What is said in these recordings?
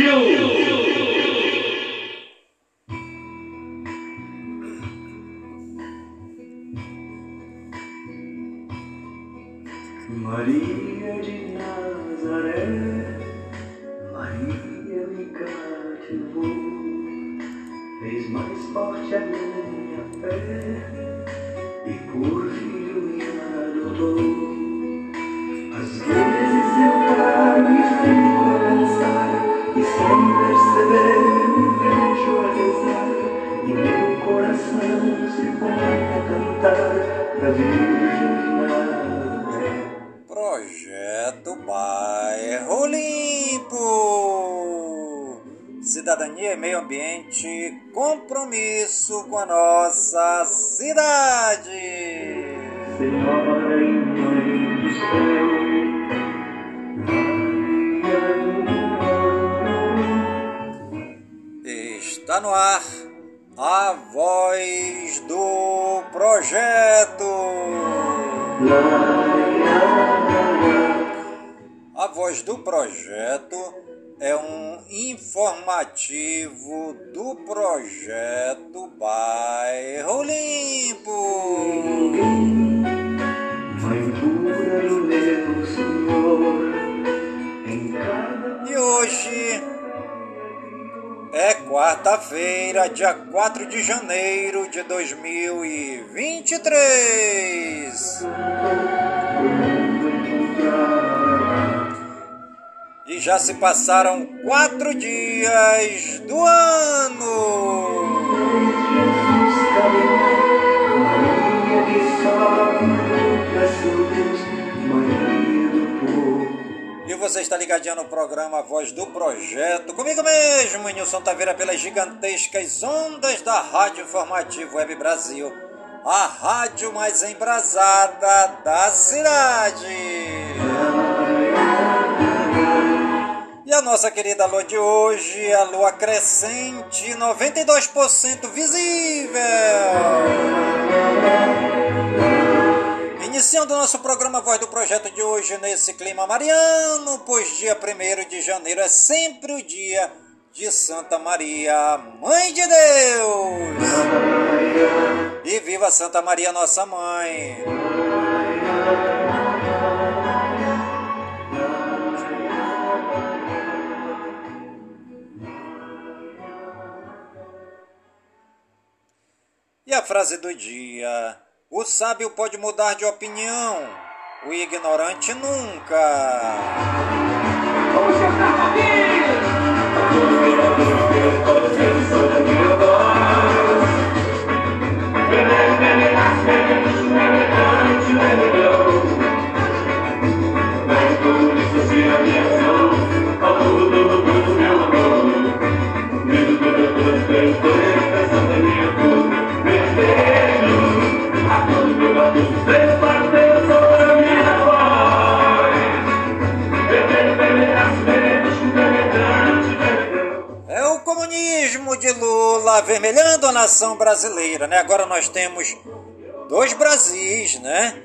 Brasil! Informativo do projeto Bairro Limpo. E hoje é quarta-feira, dia 4 de janeiro de 2023. Já se passaram quatro dias do ano. E você está ligadinho no programa Voz do Projeto, comigo mesmo, Nilson Taveira, pelas gigantescas ondas da Rádio Informativo Web Brasil, a rádio mais embrasada da cidade. E a nossa querida lua de hoje a lua crescente, 92% visível. Iniciando nosso programa Voz do Projeto de hoje nesse clima mariano, pois dia 1 de janeiro é sempre o dia de Santa Maria, Mãe de Deus. E viva Santa Maria, nossa mãe. E a frase do dia: O sábio pode mudar de opinião, o ignorante nunca. É de Lula avermelhando a nação brasileira, né? Agora nós temos dois Brasis, né?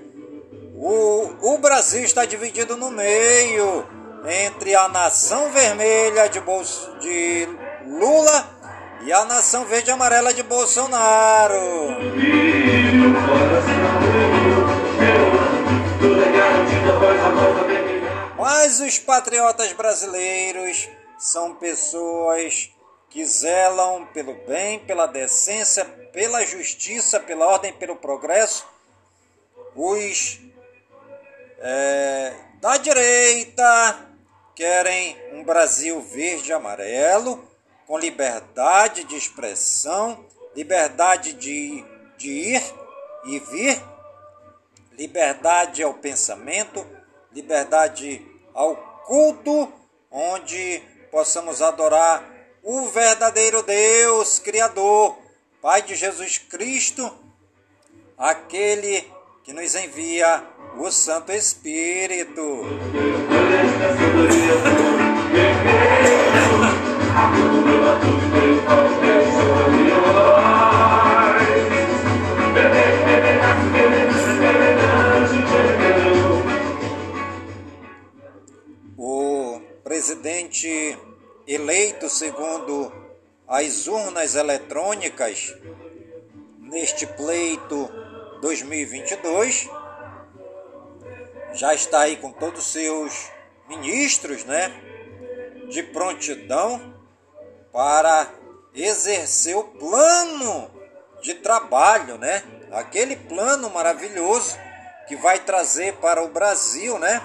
O, o Brasil está dividido no meio entre a nação vermelha de, Bolso, de Lula e a nação verde e amarela de Bolsonaro. Mas os patriotas brasileiros são pessoas que zelam pelo bem, pela decência, pela justiça, pela ordem, pelo progresso. Os é, da direita querem um Brasil verde e amarelo, com liberdade de expressão, liberdade de, de ir e vir, liberdade ao pensamento, liberdade ao culto, onde possamos adorar o verdadeiro Deus, Criador, Pai de Jesus Cristo, aquele que nos envia o Santo Espírito. O presidente eleito segundo as urnas eletrônicas neste pleito 2022. Já está aí com todos os seus ministros, né? De prontidão para exercer o plano de trabalho, né? Aquele plano maravilhoso que vai trazer para o Brasil, né?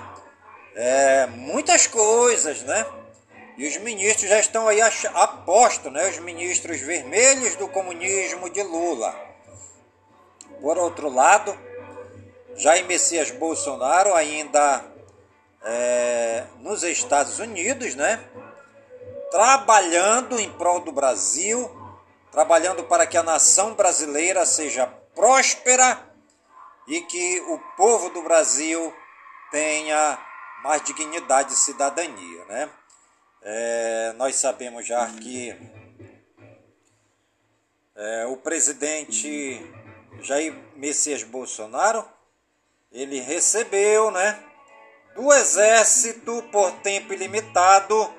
É, muitas coisas, né? E os ministros já estão aí a posto, né? Os ministros vermelhos do comunismo de Lula. Por outro lado, Jair Messias Bolsonaro ainda é, nos Estados Unidos, né? Trabalhando em prol do Brasil, trabalhando para que a nação brasileira seja próspera e que o povo do Brasil tenha mais dignidade e cidadania, né? É, nós sabemos já que é, o presidente Jair Messias Bolsonaro ele recebeu, né, do exército por tempo ilimitado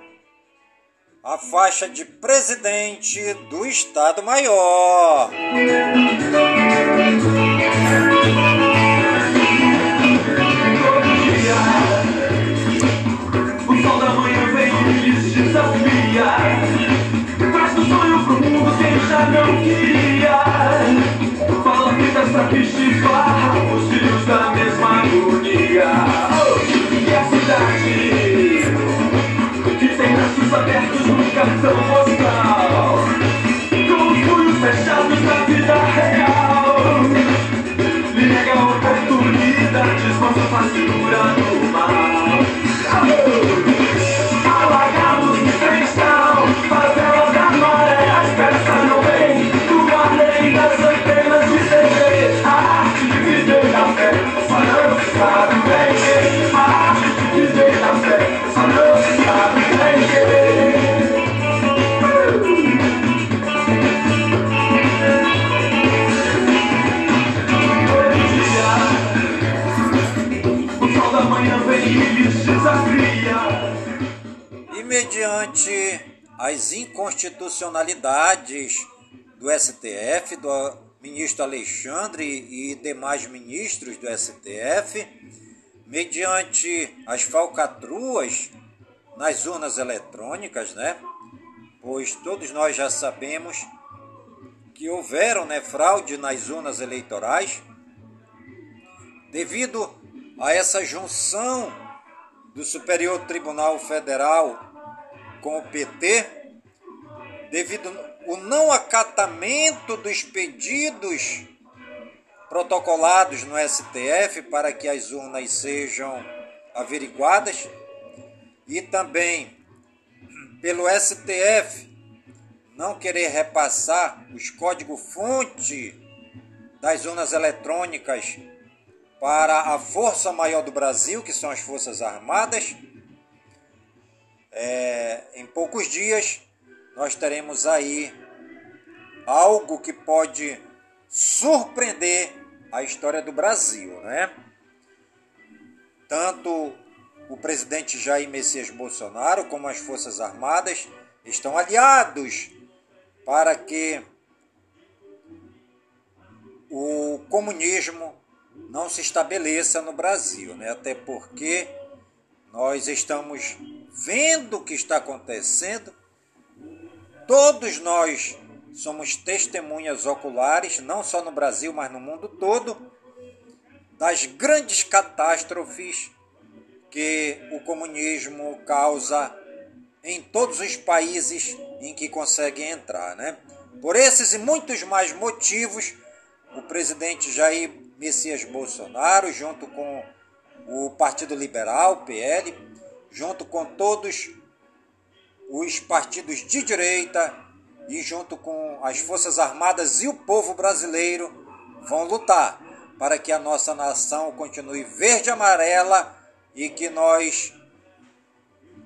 a faixa de presidente do Estado Maior. Não queria Fala fitas pra que chifar Os filhos da mesma agonia. E a cidade Que tem braços abertos no cartão postal mediante as inconstitucionalidades do STF, do ministro Alexandre e demais ministros do STF, mediante as falcatruas nas urnas eletrônicas, né? Pois todos nós já sabemos que houveram né, fraude nas urnas eleitorais devido a essa junção do Superior Tribunal Federal com o PT, devido ao não acatamento dos pedidos protocolados no STF para que as urnas sejam averiguadas e também pelo STF não querer repassar os códigos-fonte das urnas eletrônicas para a Força Maior do Brasil, que são as Forças Armadas. É, em poucos dias nós teremos aí algo que pode surpreender a história do Brasil, né? Tanto o presidente Jair Messias Bolsonaro como as Forças Armadas estão aliados para que o comunismo não se estabeleça no Brasil, né? até porque nós estamos vendo o que está acontecendo, todos nós somos testemunhas oculares, não só no Brasil, mas no mundo todo, das grandes catástrofes que o comunismo causa em todos os países em que consegue entrar. Né? Por esses e muitos mais motivos, o presidente Jair Messias Bolsonaro, junto com o Partido Liberal, PL, junto com todos os partidos de direita e junto com as Forças Armadas e o povo brasileiro, vão lutar para que a nossa nação continue verde e amarela e que nós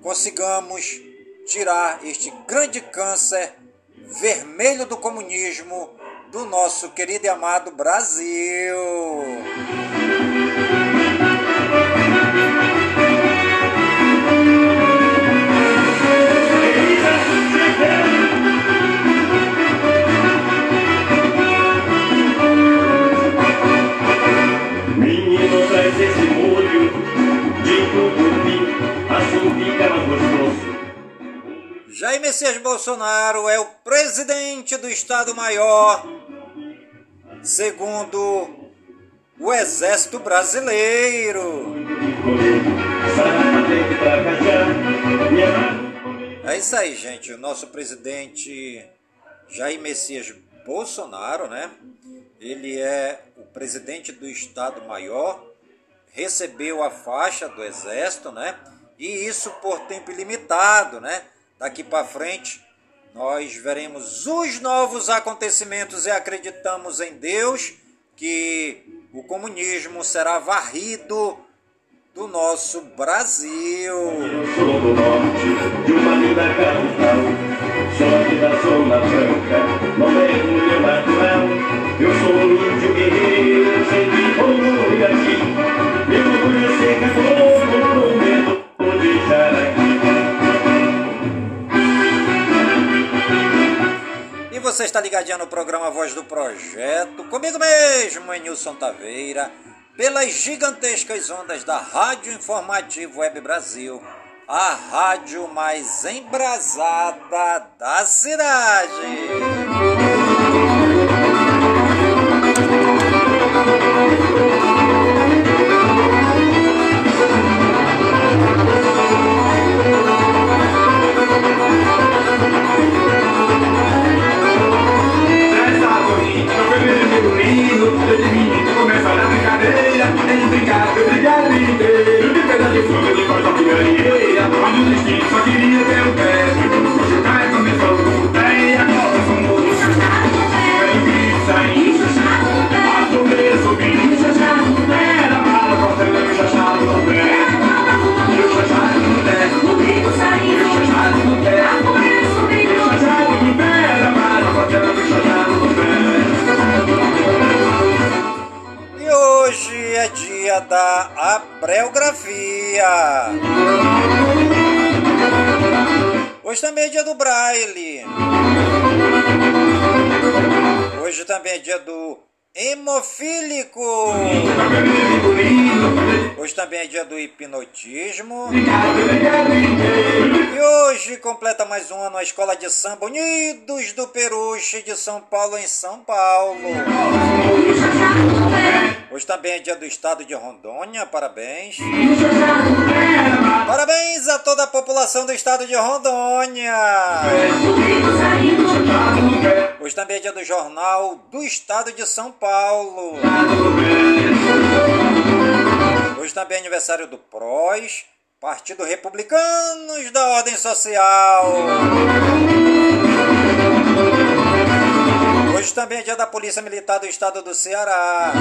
consigamos tirar este grande câncer vermelho do comunismo do nosso querido e amado Brasil. Messias Bolsonaro é o presidente do Estado-Maior, segundo o Exército Brasileiro. É isso aí, gente. O nosso presidente Jair Messias Bolsonaro, né? Ele é o presidente do Estado-Maior, recebeu a faixa do Exército, né? E isso por tempo ilimitado, né? Daqui para frente nós veremos os novos acontecimentos e acreditamos em Deus que o comunismo será varrido do nosso Brasil. Eu sou do norte, de uma capital, sou aqui da Zona natural. Eu sou um índio guerreiro, você está ligadinho no programa Voz do Projeto, comigo mesmo, Nilson Taveira pelas gigantescas ondas da Rádio Informativo Web Brasil, a rádio mais embrasada da cidade. Hoje também é dia do hemofílico. Hoje também é dia do hipnotismo. E hoje completa mais um ano a Escola de Samba Unidos do Peruche de São Paulo, em São Paulo. Hoje também é dia do estado de Rondônia, parabéns. Parabéns a toda a população do estado de Rondônia. Hoje também é dia do Jornal do Estado de São Paulo. Hoje também é aniversário do PROS, Partido Republicanos da Ordem Social. Hoje também é dia da Polícia Militar do Estado do Ceará.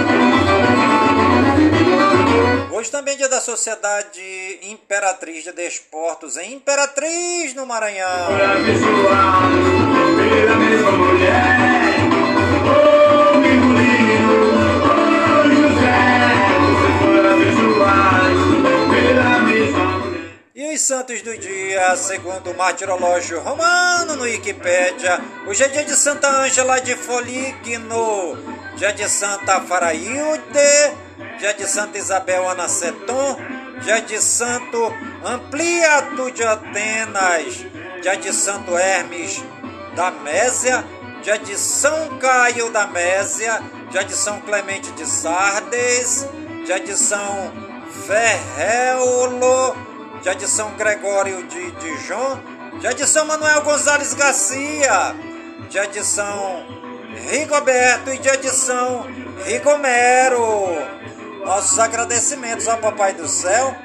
Hoje também é dia da Sociedade Imperatriz de Desportos em Imperatriz, no Maranhão. Segundo o martirológio romano no Wikipédia, hoje é dia de Santa Ângela de Foligno, dia de Santa Farailde, dia de Santa Isabel Anaceton, dia de Santo Ampliato de Atenas, dia de Santo Hermes da Mésia, dia de São Caio da Mésia, dia de São Clemente de Sardes, dia de São Ferreulo, dia de São Gregório de Dijon, dia de São Manuel Gonzalez Garcia, dia de São Rigoberto e dia de São Rigomero. Nossos agradecimentos ao Papai do Céu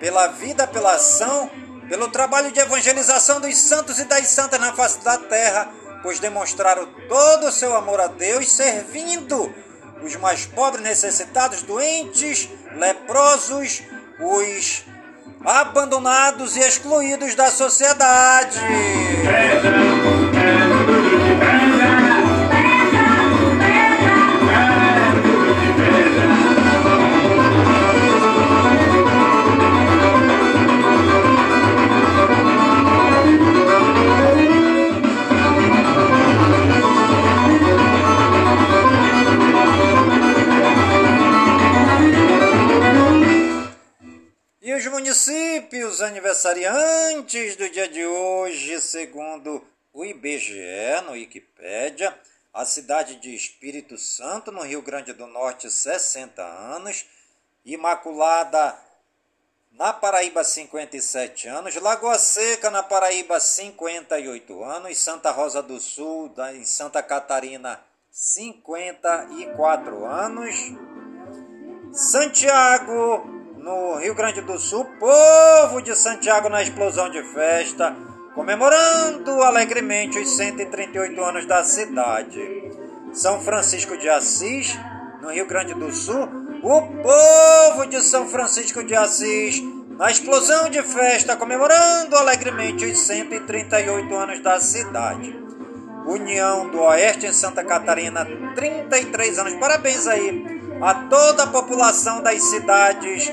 pela vida, pela ação, pelo trabalho de evangelização dos santos e das santas na face da terra, pois demonstraram todo o seu amor a Deus, servindo os mais pobres, necessitados, doentes, leprosos, os abandonados e excluídos da sociedade. Municípios aniversariantes do dia de hoje, segundo o IBGE, no Wikipédia, a cidade de Espírito Santo, no Rio Grande do Norte, 60 anos, Imaculada, na Paraíba, 57 anos, Lagoa Seca, na Paraíba, 58 anos, Santa Rosa do Sul, em Santa Catarina, 54 anos, Santiago, no Rio Grande do Sul, povo de Santiago na explosão de festa, comemorando alegremente os 138 anos da cidade. São Francisco de Assis, no Rio Grande do Sul, o povo de São Francisco de Assis, na explosão de festa, comemorando alegremente os 138 anos da cidade. União do Oeste em Santa Catarina, 33 anos. Parabéns aí a toda a população das cidades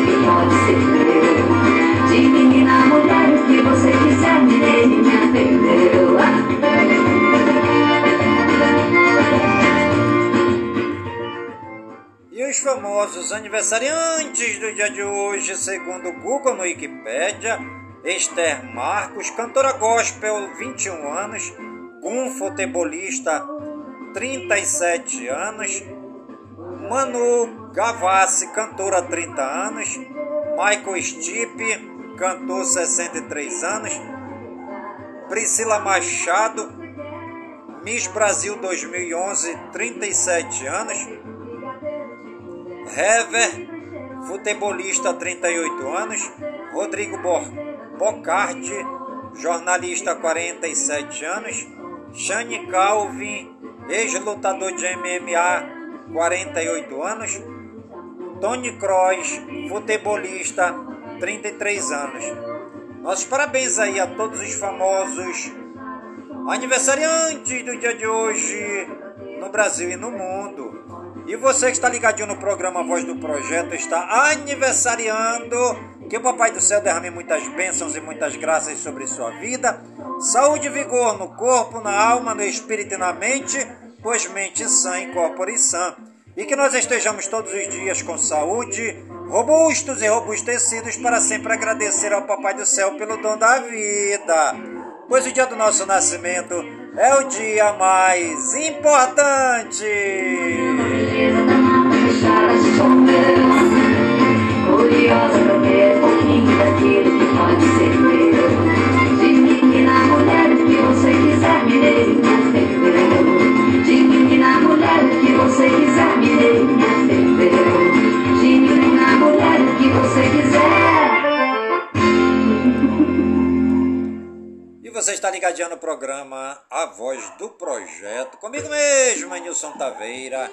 famosos aniversariantes do dia de hoje, segundo o Google no Wikipedia, Esther Marcos, cantora gospel, 21 anos, Gum, futebolista, 37 anos, Manu Gavassi, cantora, 30 anos, Michael Stipe, cantor, 63 anos, Priscila Machado, Miss Brasil 2011, 37 anos, Hever, futebolista, 38 anos, Rodrigo Bocardi, jornalista, 47 anos, Shane Calvin, ex-lutador de MMA, 48 anos, Tony Kroos, futebolista, 33 anos. Nossos parabéns aí a todos os famosos aniversariantes do dia de hoje no Brasil e no mundo. E você que está ligadinho no programa Voz do Projeto está aniversariando. Que o Papai do Céu derrame muitas bênçãos e muitas graças sobre sua vida. Saúde e vigor no corpo, na alma, no espírito e na mente, pois mente sã e corpo e sã. E que nós estejamos todos os dias com saúde, robustos e robustecidos para sempre agradecer ao Papai do Céu pelo dom da vida. Pois o dia do nosso nascimento é o dia mais importante. Você está ligadinho no programa A Voz do Projeto, comigo mesmo, Nilson Taveira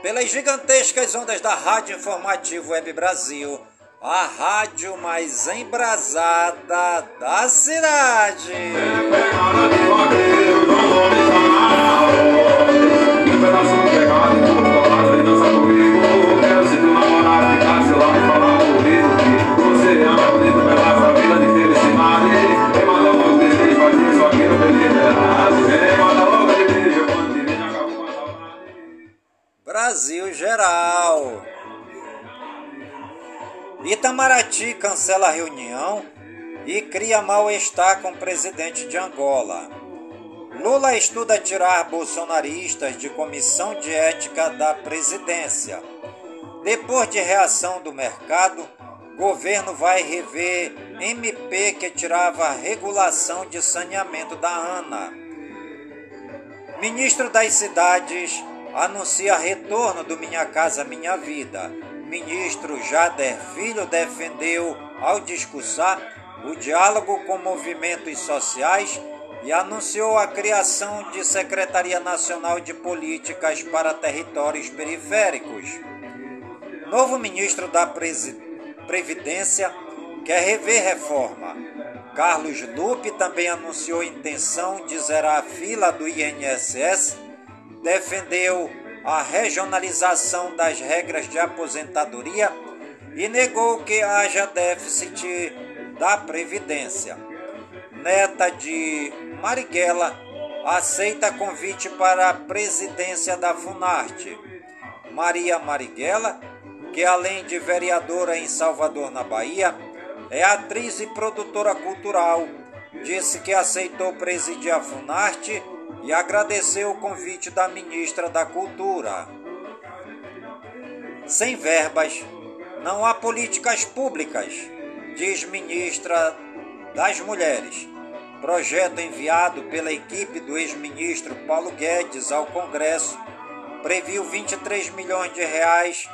pelas gigantescas ondas da Rádio Informativo Web Brasil, a rádio mais embrasada da cidade. Brasil geral. Itamaraty cancela reunião e cria mal-estar com presidente de Angola. Lula estuda tirar bolsonaristas de comissão de ética da presidência. Depois de reação do mercado, governo vai rever MP que tirava regulação de saneamento da ANA. Ministro das Cidades anuncia retorno do Minha Casa Minha Vida. Ministro Jader Filho defendeu, ao discursar, o diálogo com movimentos sociais e anunciou a criação de Secretaria Nacional de Políticas para Territórios Periféricos. Novo ministro da Previdência quer rever reforma. Carlos Lupe também anunciou intenção de zerar a fila do INSS, defendeu a regionalização das regras de aposentadoria e negou que haja déficit da Previdência. Neta de Marighella aceita convite para a presidência da Funarte. Maria Marighella, que além de vereadora em Salvador, na Bahia, é atriz e produtora cultural, disse que aceitou presidir a Funarte e agradeceu o convite da ministra da Cultura. Sem verbas, não há políticas públicas, diz ministra das Mulheres. Projeto enviado pela equipe do ex-ministro Paulo Guedes ao Congresso previu 23 milhões de reais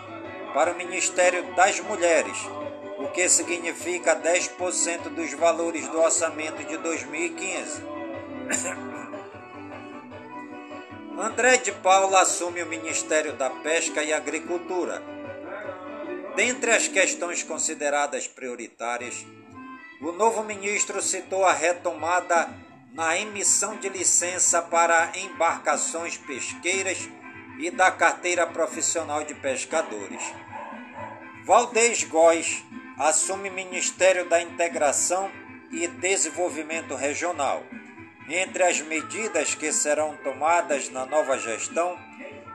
para o Ministério das Mulheres, o que significa 10% dos valores do orçamento de 2015. André de Paula assume o Ministério da Pesca e Agricultura. Dentre as questões consideradas prioritárias, o novo ministro citou a retomada na emissão de licença para embarcações pesqueiras e da carteira profissional de pescadores. Valdez Góes assume Ministério da Integração e Desenvolvimento Regional. Entre as medidas que serão tomadas na nova gestão,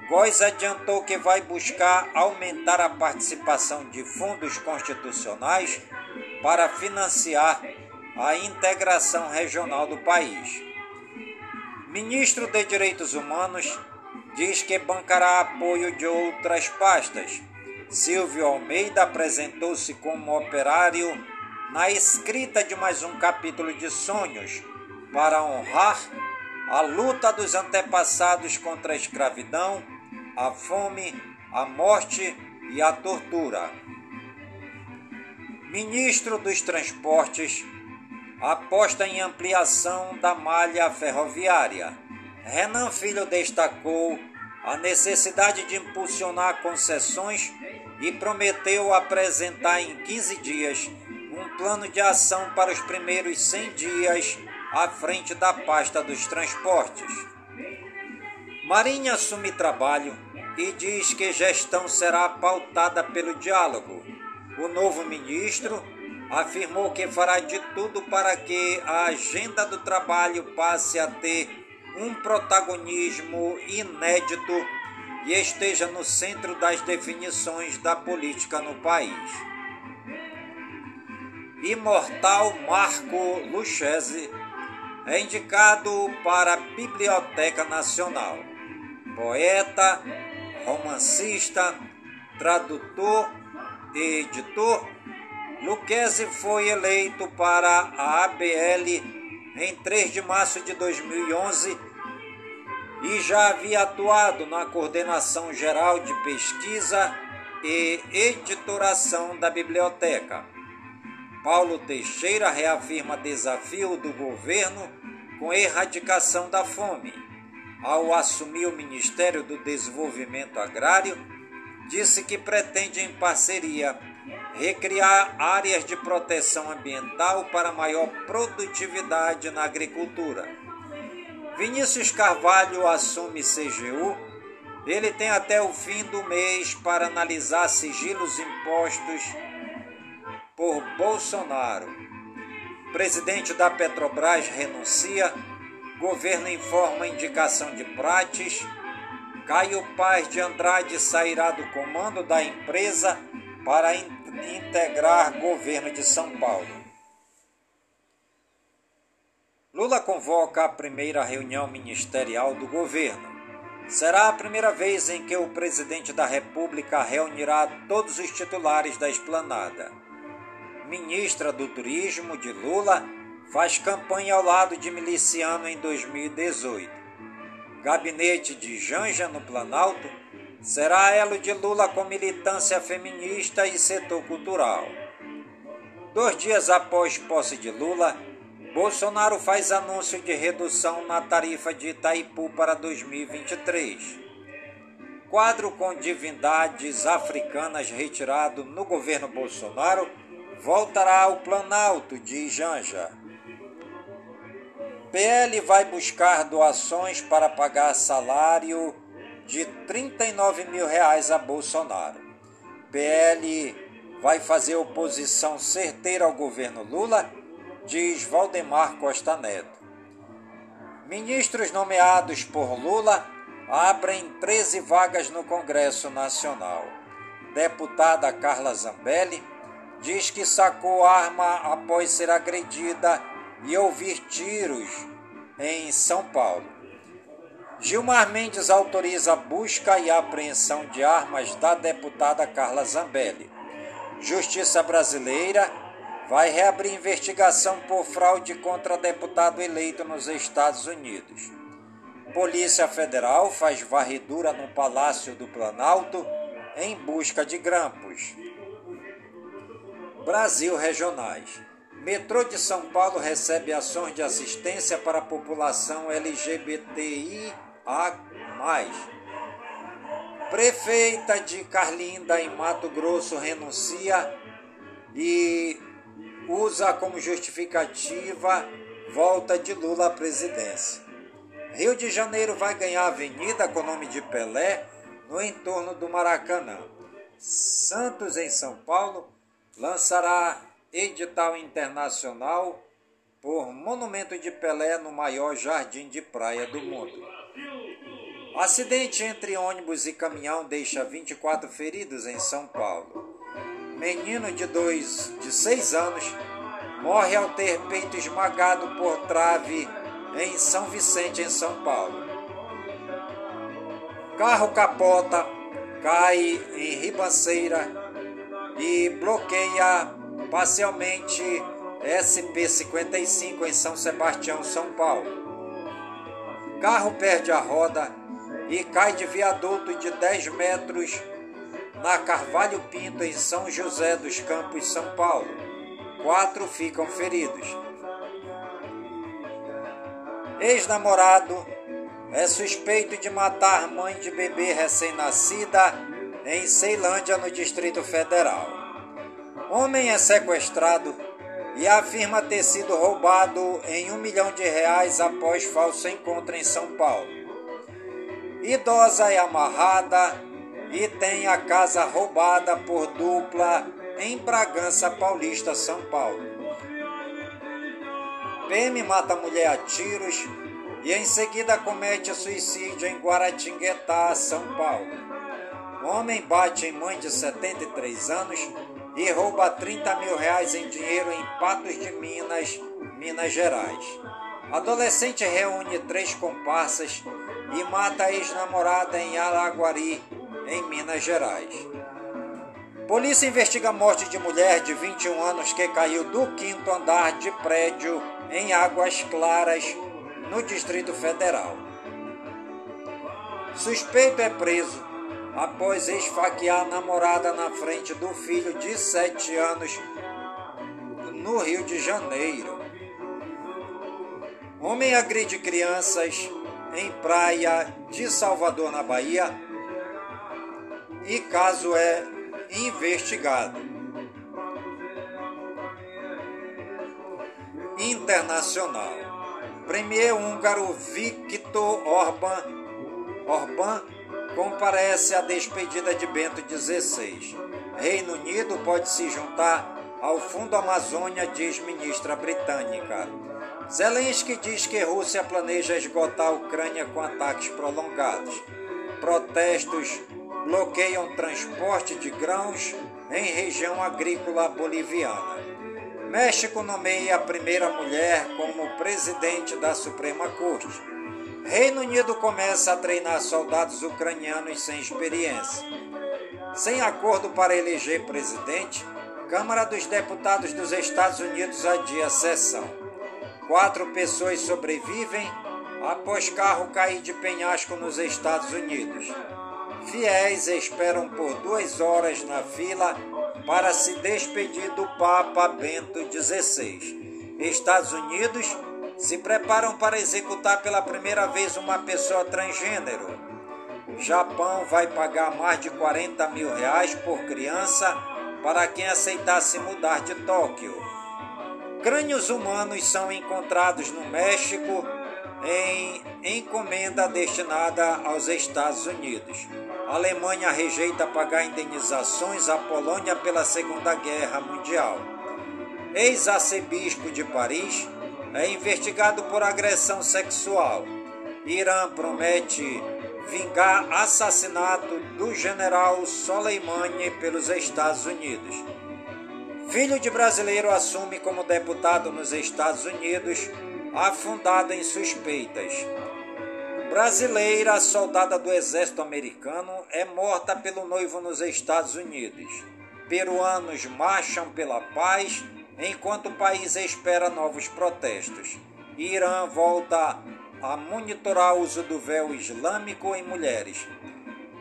Góes adiantou que vai buscar aumentar a participação de fundos constitucionais para financiar a integração regional do país. Ministro de Direitos Humanos diz que bancará apoio de outras pastas. Silvio Almeida apresentou-se como operário na escrita de mais um capítulo de Sonhos para honrar a luta dos antepassados contra a escravidão, a fome, a morte e a tortura. Ministro dos Transportes aposta em ampliação da malha ferroviária. Renan Filho destacou a necessidade de impulsionar concessões e prometeu apresentar em 15 dias um plano de ação para os primeiros 100 dias à frente da pasta dos transportes. Marinha assume trabalho e diz que gestão será pautada pelo diálogo o novo ministro afirmou que fará de tudo para que a agenda do trabalho passe a ter um protagonismo inédito e esteja no centro das definições da política no país. Imortal Marco Lucchese é indicado para a Biblioteca Nacional. Poeta, romancista, tradutor editor, Luquezzi foi eleito para a ABL em 3 de março de 2011 e já havia atuado na coordenação geral de pesquisa e editoração da biblioteca. Paulo Teixeira reafirma desafio do governo com erradicação da fome. Ao assumir o Ministério do Desenvolvimento Agrário, disse que pretende, em parceria, recriar áreas de proteção ambiental para maior produtividade na agricultura. Vinícius Carvalho assume CGU. Ele tem até o fim do mês para analisar sigilos impostos por Bolsonaro. Presidente da Petrobras renuncia. Governo informa indicação de Prates Caio Paz de Andrade sairá do comando da empresa para in integrar governo de São Paulo. Lula convoca a primeira reunião ministerial do governo. Será a primeira vez em que o presidente da República reunirá todos os titulares da esplanada. Ministra do Turismo de Lula faz campanha ao lado de miliciano em 2018 gabinete de Janja no Planalto, será elo de Lula com militância feminista e setor cultural. Dois dias após posse de Lula, Bolsonaro faz anúncio de redução na tarifa de Itaipu para 2023. Quadro com divindades africanas retirado no governo Bolsonaro voltará ao Planalto, de Janja. PL vai buscar doações para pagar salário de 39 mil reais a Bolsonaro. PL vai fazer oposição certeira ao governo Lula, diz Valdemar Costa Neto. Ministros nomeados por Lula abrem 13 vagas no Congresso Nacional. Deputada Carla Zambelli diz que sacou arma após ser agredida e ouvir tiros em São Paulo. Gilmar Mendes autoriza busca e apreensão de armas da deputada Carla Zambelli. Justiça brasileira vai reabrir investigação por fraude contra deputado eleito nos Estados Unidos. Polícia Federal faz varredura no Palácio do Planalto em busca de grampos. Brasil Regionais. Metrô de São Paulo recebe ações de assistência para a população LGBTIA+. Prefeita de Carlinda, em Mato Grosso, renuncia e usa como justificativa volta de Lula à presidência. Rio de Janeiro vai ganhar avenida com nome de Pelé no entorno do Maracanã. Santos, em São Paulo, lançará edital internacional por Monumento de Pelé no maior jardim de praia do mundo. Acidente entre ônibus e caminhão deixa 24 feridos em São Paulo. Menino de dois, de 6 anos morre ao ter peito esmagado por trave em São Vicente, em São Paulo. Carro capota, cai em ribanceira e bloqueia parcialmente SP-55 em São Sebastião, São Paulo. Carro perde a roda e cai de viaduto de 10 metros na Carvalho Pinto, em São José dos Campos, São Paulo. Quatro ficam feridos. Ex-namorado é suspeito de matar mãe de bebê recém-nascida em Ceilândia, no Distrito Federal. Homem é sequestrado e afirma ter sido roubado em um milhão de reais após falso encontro em São Paulo. Idosa é amarrada e tem a casa roubada por dupla em Bragança Paulista, São Paulo. PM mata mulher a tiros e em seguida comete suicídio em Guaratinguetá, São Paulo. Homem bate em mãe de 73 anos e rouba 30 mil reais em dinheiro em Patos de Minas, Minas Gerais. Adolescente reúne três comparsas e mata a ex-namorada em Araguari, em Minas Gerais. Polícia investiga a morte de mulher de 21 anos que caiu do quinto andar de prédio em Águas Claras, no Distrito Federal. Suspeito é preso após esfaquear a namorada na frente do filho de 7 anos no Rio de Janeiro. Homem agride crianças em praia de Salvador, na Bahia, e caso é investigado. Internacional. Premier húngaro Viktor Orban, Orban comparece à despedida de Bento XVI. Reino Unido pode se juntar ao Fundo Amazônia, diz ministra britânica. Zelensky diz que Rússia planeja esgotar a Ucrânia com ataques prolongados. Protestos bloqueiam transporte de grãos em região agrícola boliviana. México nomeia a primeira mulher como presidente da Suprema Corte. Reino Unido começa a treinar soldados ucranianos sem experiência. Sem acordo para eleger presidente, Câmara dos Deputados dos Estados Unidos adia sessão. Quatro pessoas sobrevivem após carro cair de penhasco nos Estados Unidos. Fiéis esperam por duas horas na fila para se despedir do Papa Bento XVI. Estados Unidos se preparam para executar pela primeira vez uma pessoa transgênero. Japão vai pagar mais de 40 mil reais por criança para quem aceitar se mudar de Tóquio. Crânios humanos são encontrados no México em encomenda destinada aos Estados Unidos. A Alemanha rejeita pagar indenizações à Polônia pela Segunda Guerra Mundial. Ex-arcebispo de Paris é investigado por agressão sexual. Irã promete vingar assassinato do general Soleimani pelos Estados Unidos. Filho de brasileiro assume como deputado nos Estados Unidos, afundado em suspeitas. Brasileira, soldada do exército americano, é morta pelo noivo nos Estados Unidos. Peruanos marcham pela paz enquanto o país espera novos protestos. Irã volta a monitorar o uso do véu islâmico em mulheres.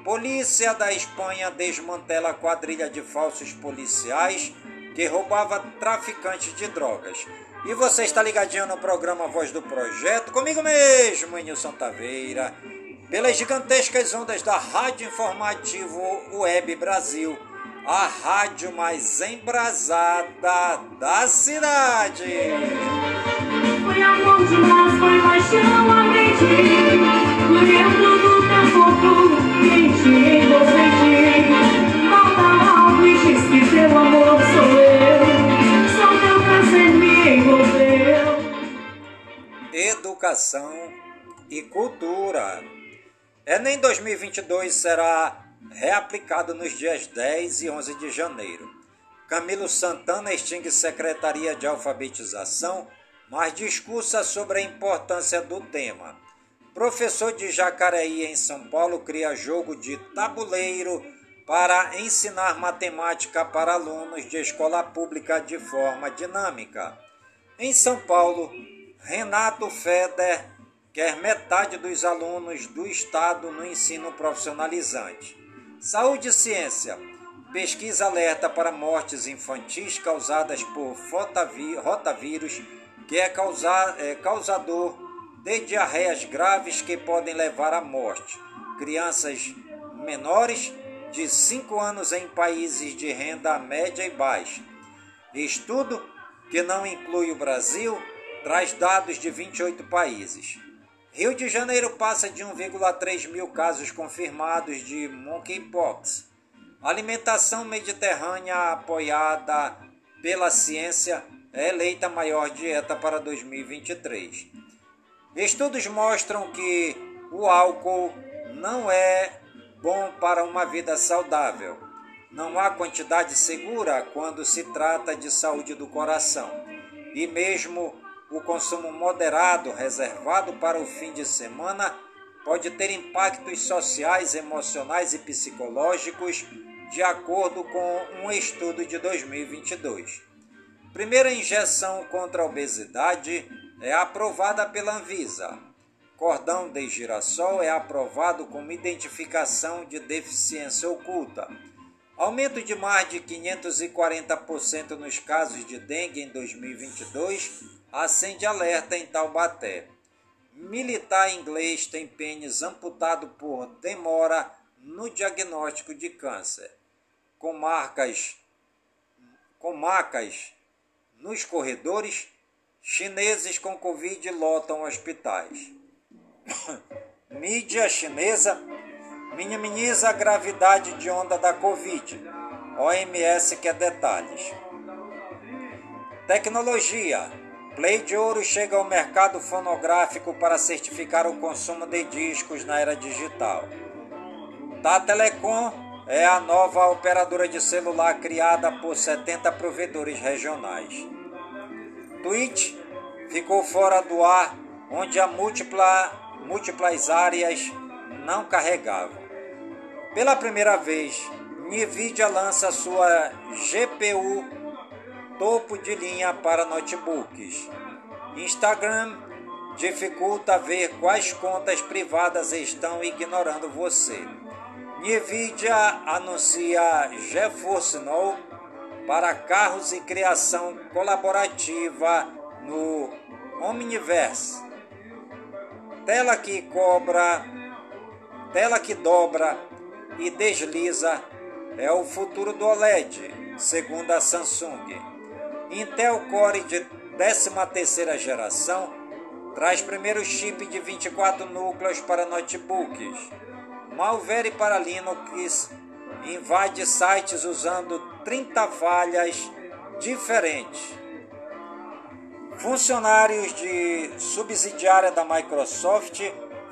Polícia da Espanha desmantela a quadrilha de falsos policiais que roubava traficantes de drogas. E você está ligadinho no programa Voz do Projeto, comigo mesmo, Nilson Taveira, pelas gigantescas ondas da Rádio Informativo Web Brasil, a rádio mais embrasada da cidade. Foi amor demais, foi paixão, aprendi. Lembro do tempo quente em você Volta algo e diz que teu amor sou eu. Só teu prazer me envolveu. Educação e cultura. Enem 2022 será reaplicado nos dias 10 e 11 de janeiro. Camilo Santana extingue Secretaria de Alfabetização mas discursa sobre a importância do tema. Professor de Jacareí, em São Paulo, cria jogo de tabuleiro para ensinar matemática para alunos de escola pública de forma dinâmica. Em São Paulo, Renato Feder quer metade dos alunos do Estado no ensino profissionalizante. Saúde e ciência. Pesquisa alerta para mortes infantis causadas por rotavírus que é, causar, é causador de diarreias graves que podem levar à morte. Crianças menores de 5 anos em países de renda média e baixa. Estudo, que não inclui o Brasil, traz dados de 28 países. Rio de Janeiro passa de 1,3 mil casos confirmados de monkeypox. Alimentação mediterrânea apoiada pela ciência é eleita maior dieta para 2023. Estudos mostram que o álcool não é bom para uma vida saudável. Não há quantidade segura quando se trata de saúde do coração. E mesmo o consumo moderado, reservado para o fim de semana, pode ter impactos sociais, emocionais e psicológicos, de acordo com um estudo de 2022. Primeira injeção contra a obesidade é aprovada pela Anvisa. Cordão de girassol é aprovado como identificação de deficiência oculta. Aumento de mais de 540% nos casos de dengue em 2022 acende alerta em Taubaté. Militar inglês tem pênis amputado por demora no diagnóstico de câncer. Com marcas com macas nos corredores, chineses com Covid lotam hospitais. Mídia chinesa minimiza a gravidade de onda da Covid. OMS quer detalhes. Tecnologia. Play de ouro chega ao mercado fonográfico para certificar o consumo de discos na era digital. Da Telecom é a nova operadora de celular criada por 70 provedores regionais. Twitch ficou fora do ar, onde a múltipla, múltiplas áreas não carregavam. Pela primeira vez, Nvidia lança sua GPU topo de linha para notebooks. Instagram dificulta ver quais contas privadas estão ignorando você. NVIDIA anuncia GeForce Now para carros e criação colaborativa no Omniverse. Tela que cobra, tela que dobra e desliza é o futuro do OLED, segundo a Samsung. Intel Core de 13ª geração traz primeiro chip de 24 núcleos para notebooks. Malware para Linux invade sites usando 30 falhas diferentes. Funcionários de subsidiária da Microsoft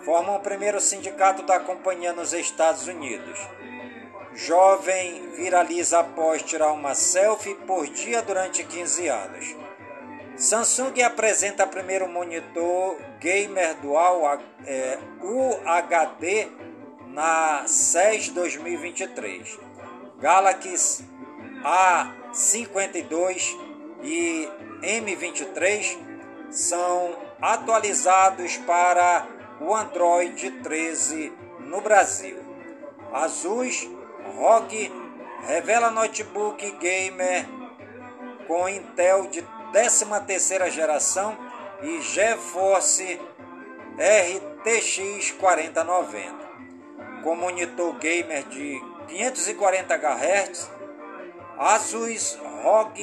formam o primeiro sindicato da companhia nos Estados Unidos. Jovem viraliza após tirar uma selfie por dia durante 15 anos. Samsung apresenta primeiro monitor gamer dual é, UHD na CES 2023. Galaxy A52 e M23 são atualizados para o Android 13 no Brasil. Asus ROG revela notebook gamer com Intel de 13ª geração e GeForce RTX 4090. Com monitor gamer de 540 Hz, Asus ROG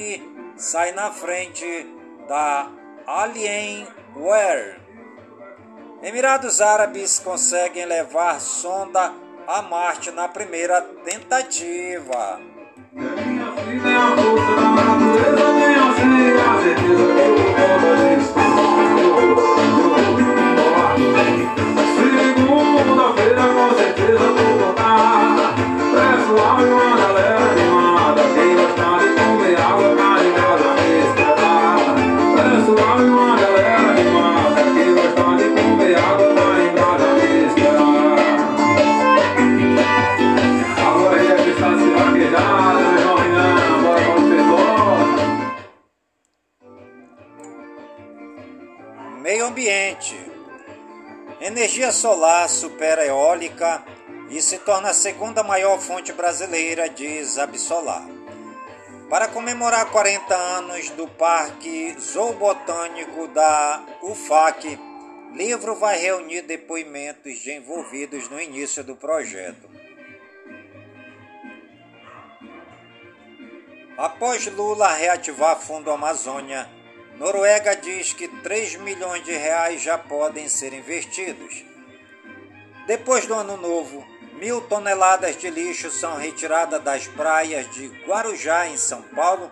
sai na frente da Alienware. Emirados Árabes conseguem levar sonda a Marte na primeira tentativa. Energia solar supera eólica e se torna a segunda maior fonte brasileira, diz Absolar. Para comemorar 40 anos do Parque Zoobotânico da UFAC, livro vai reunir depoimentos de envolvidos no início do projeto. Após Lula reativar Fundo Amazônia, Noruega diz que 3 milhões de reais já podem ser investidos. Depois do ano novo, mil toneladas de lixo são retiradas das praias de Guarujá, em São Paulo,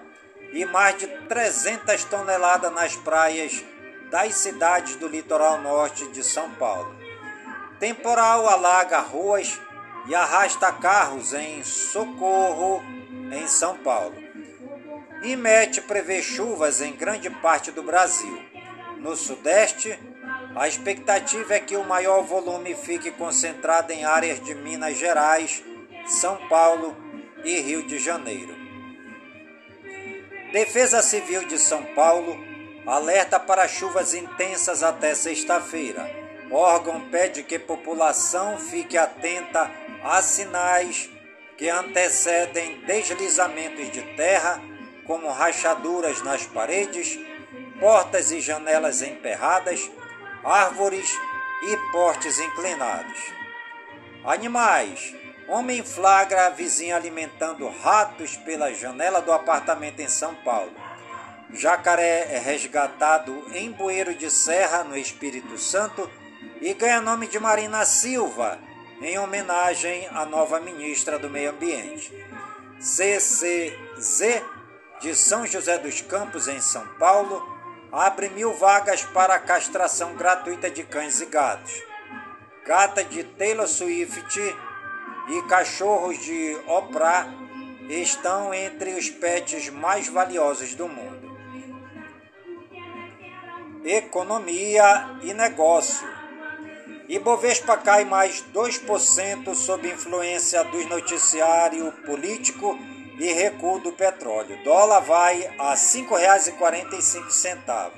e mais de 300 toneladas nas praias das cidades do litoral norte de São Paulo. Temporal alaga ruas e arrasta carros em Socorro, em São Paulo. IMET prevê chuvas em grande parte do Brasil. No Sudeste, a expectativa é que o maior volume fique concentrado em áreas de Minas Gerais, São Paulo e Rio de Janeiro. Defesa Civil de São Paulo alerta para chuvas intensas até sexta-feira. órgão pede que a população fique atenta a sinais que antecedem deslizamentos de terra como rachaduras nas paredes, portas e janelas emperradas, árvores e portes inclinados. Animais. Homem flagra a vizinha alimentando ratos pela janela do apartamento em São Paulo. Jacaré é resgatado em Bueiro de Serra, no Espírito Santo, e ganha nome de Marina Silva, em homenagem à nova ministra do Meio Ambiente. CCZ de São José dos Campos, em São Paulo, abre mil vagas para castração gratuita de cães e gatos. Gata de Taylor Swift e cachorros de Oprah estão entre os pets mais valiosos do mundo. Economia e negócio. Ibovespa cai mais 2% sob influência do noticiário político e recuo do petróleo. Dólar vai a R$ 5,45.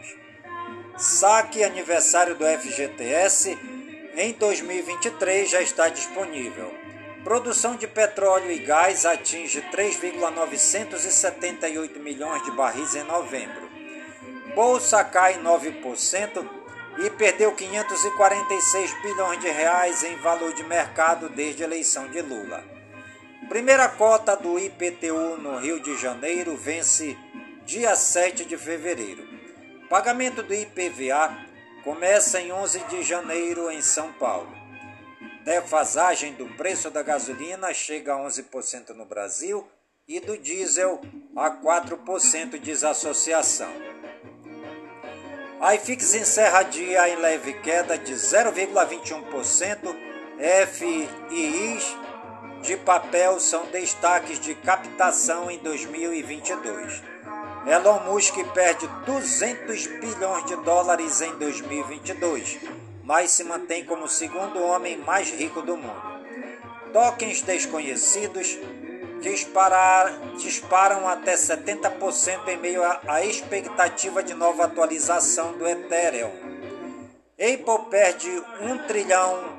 Saque aniversário do FGTS em 2023 já está disponível. Produção de petróleo e gás atinge 3,978 milhões de barris em novembro. Bolsa cai 9% e perdeu 546 bilhões de reais em valor de mercado desde a eleição de Lula. Primeira cota do IPTU no Rio de Janeiro vence dia 7 de fevereiro. Pagamento do IPVA começa em 11 de janeiro em São Paulo. Defasagem do preço da gasolina chega a 11% no Brasil e do diesel a 4% diz associação. A IFIX encerra dia em leve queda de 0,21%. FIIs de papel são destaques de captação em 2022. Elon Musk perde 200 bilhões de dólares em 2022, mas se mantém como o segundo homem mais rico do mundo. Tokens desconhecidos disparar, disparam até 70% em meio à expectativa de nova atualização do Ethereum. Apple perde 1 trilhão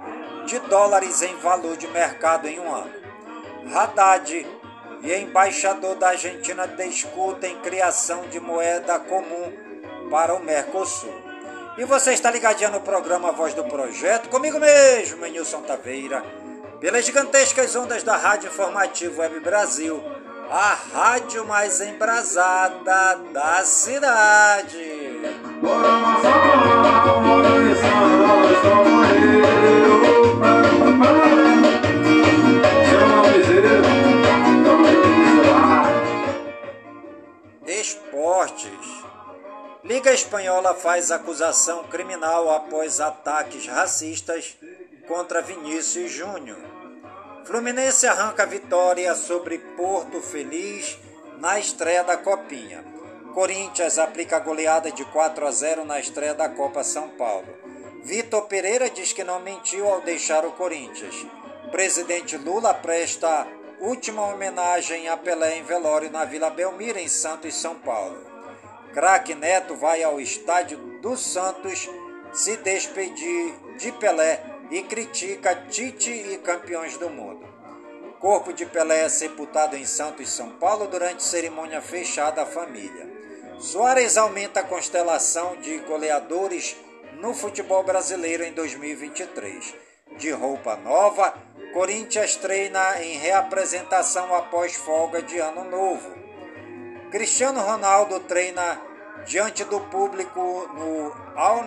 de dólares em valor de mercado em um ano. Haddad e embaixador da Argentina discutem criação de moeda comum para o Mercosul. E você está ligadinho no programa Voz do Projeto, comigo mesmo, Nilson Taveira, pelas gigantescas ondas da Rádio Informativo Web Brasil, a rádio mais embrasada da cidade. Esportes. Liga Espanhola faz acusação criminal após ataques racistas contra Vinícius Júnior. Fluminense arranca vitória sobre Porto Feliz na estreia da Copinha. Corinthians aplica goleada de 4 a 0 na estreia da Copa São Paulo. Vitor Pereira diz que não mentiu ao deixar o Corinthians. Presidente Lula presta última homenagem a Pelé em velório na Vila Belmira, em Santos, São Paulo. Craque Neto vai ao estádio do Santos se despedir de Pelé e critica Tite e campeões do mundo. Corpo de Pelé é sepultado em Santos, São Paulo, durante cerimônia fechada à família. Soares aumenta a constelação de goleadores no futebol brasileiro em 2023. De roupa nova, Corinthians treina em reapresentação após folga de Ano Novo. Cristiano Ronaldo treina diante do público no Al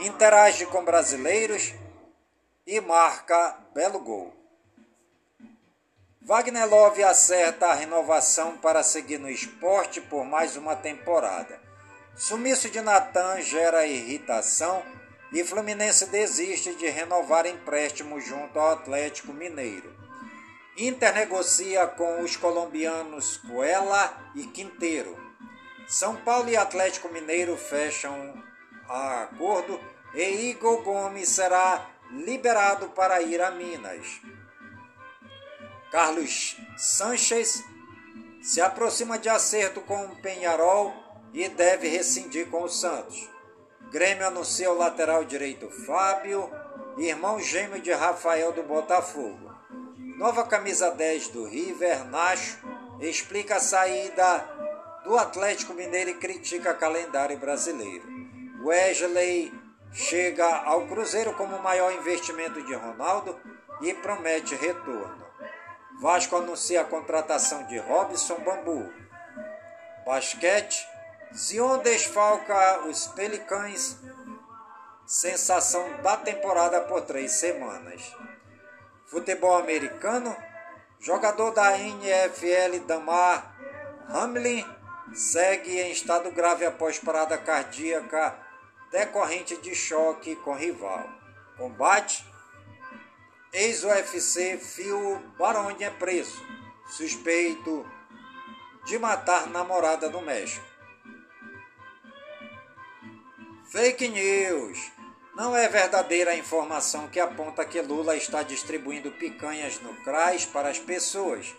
interage com brasileiros e marca belo gol. Wagner Love acerta a renovação para seguir no esporte por mais uma temporada. Sumiço de Natan gera irritação e Fluminense desiste de renovar empréstimo junto ao Atlético Mineiro. Inter negocia com os colombianos Coela e Quinteiro. São Paulo e Atlético Mineiro fecham acordo e Igor Gomes será liberado para ir a Minas. Carlos Sanches se aproxima de acerto com o Penharol e deve rescindir com o Santos. Grêmio anuncia o lateral direito Fábio, irmão gêmeo de Rafael do Botafogo. Nova camisa 10 do River, Nacho, explica a saída do Atlético Mineiro e critica calendário brasileiro. Wesley chega ao Cruzeiro como maior investimento de Ronaldo e promete retorno. Vasco anuncia a contratação de Robson Bambu. Basquete, Zion desfalca os Pelicães, sensação da temporada por três semanas. Futebol americano, jogador da NFL Damar Hamlin segue em estado grave após parada cardíaca decorrente de choque com rival. Combate, ex-UFC Phil Baroni é preso, suspeito de matar namorada no México. Fake news. Não é verdadeira a informação que aponta que Lula está distribuindo picanhas no CRAS para as pessoas.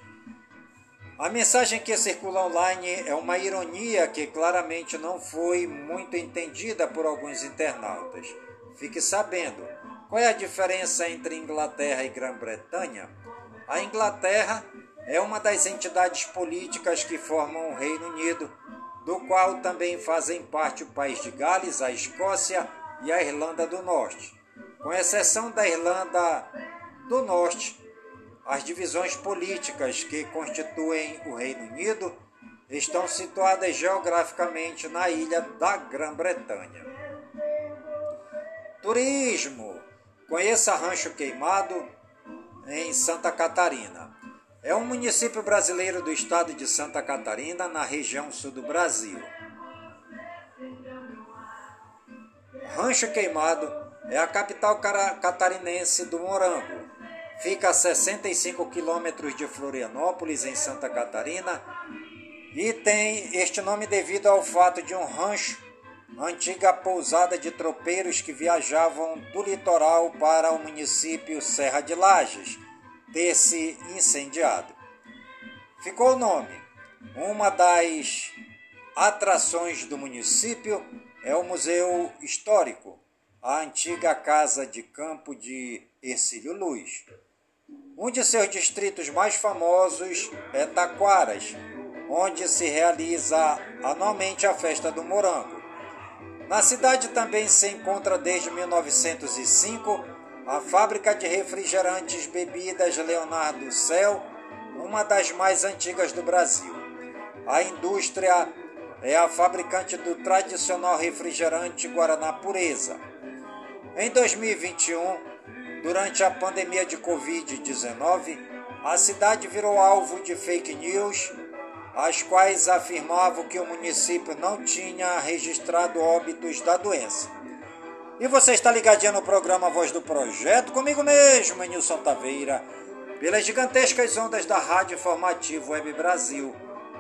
A mensagem que circula online é uma ironia que claramente não foi muito entendida por alguns internautas. Fique sabendo, qual é a diferença entre Inglaterra e Grã-Bretanha? A Inglaterra é uma das entidades políticas que formam o Reino Unido do qual também fazem parte o país de Gales, a Escócia e a Irlanda do Norte. Com exceção da Irlanda do Norte, as divisões políticas que constituem o Reino Unido estão situadas geograficamente na ilha da Grã-Bretanha. Turismo. Conheça Rancho Queimado em Santa Catarina. É um município brasileiro do estado de Santa Catarina, na região sul do Brasil. Rancho Queimado é a capital catarinense do morango. Fica a 65 quilômetros de Florianópolis, em Santa Catarina, e tem este nome devido ao fato de um rancho, antiga pousada de tropeiros que viajavam do litoral para o município Serra de Lages, ter se incendiado. Ficou o nome. Uma das atrações do município é o Museu Histórico, a antiga Casa de Campo de Ercílio Luz. Um de seus distritos mais famosos é Taquaras, onde se realiza anualmente a festa do morango. Na cidade também se encontra desde 1905 a fábrica de refrigerantes bebidas Leonardo Céu, uma das mais antigas do Brasil. A indústria é a fabricante do tradicional refrigerante Guaraná Pureza. Em 2021, durante a pandemia de Covid-19, a cidade virou alvo de fake news as quais afirmavam que o município não tinha registrado óbitos da doença. E você está ligadinho no programa Voz do Projeto, comigo mesmo, Nilson Taveira, pelas gigantescas ondas da Rádio Informativo Web Brasil,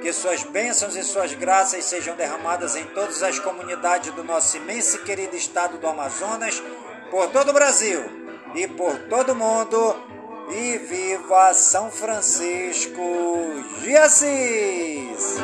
que suas bênçãos e suas graças sejam derramadas em todas as comunidades do nosso imenso e querido estado do Amazonas, por todo o Brasil e por todo o mundo. E viva São Francisco de Assis!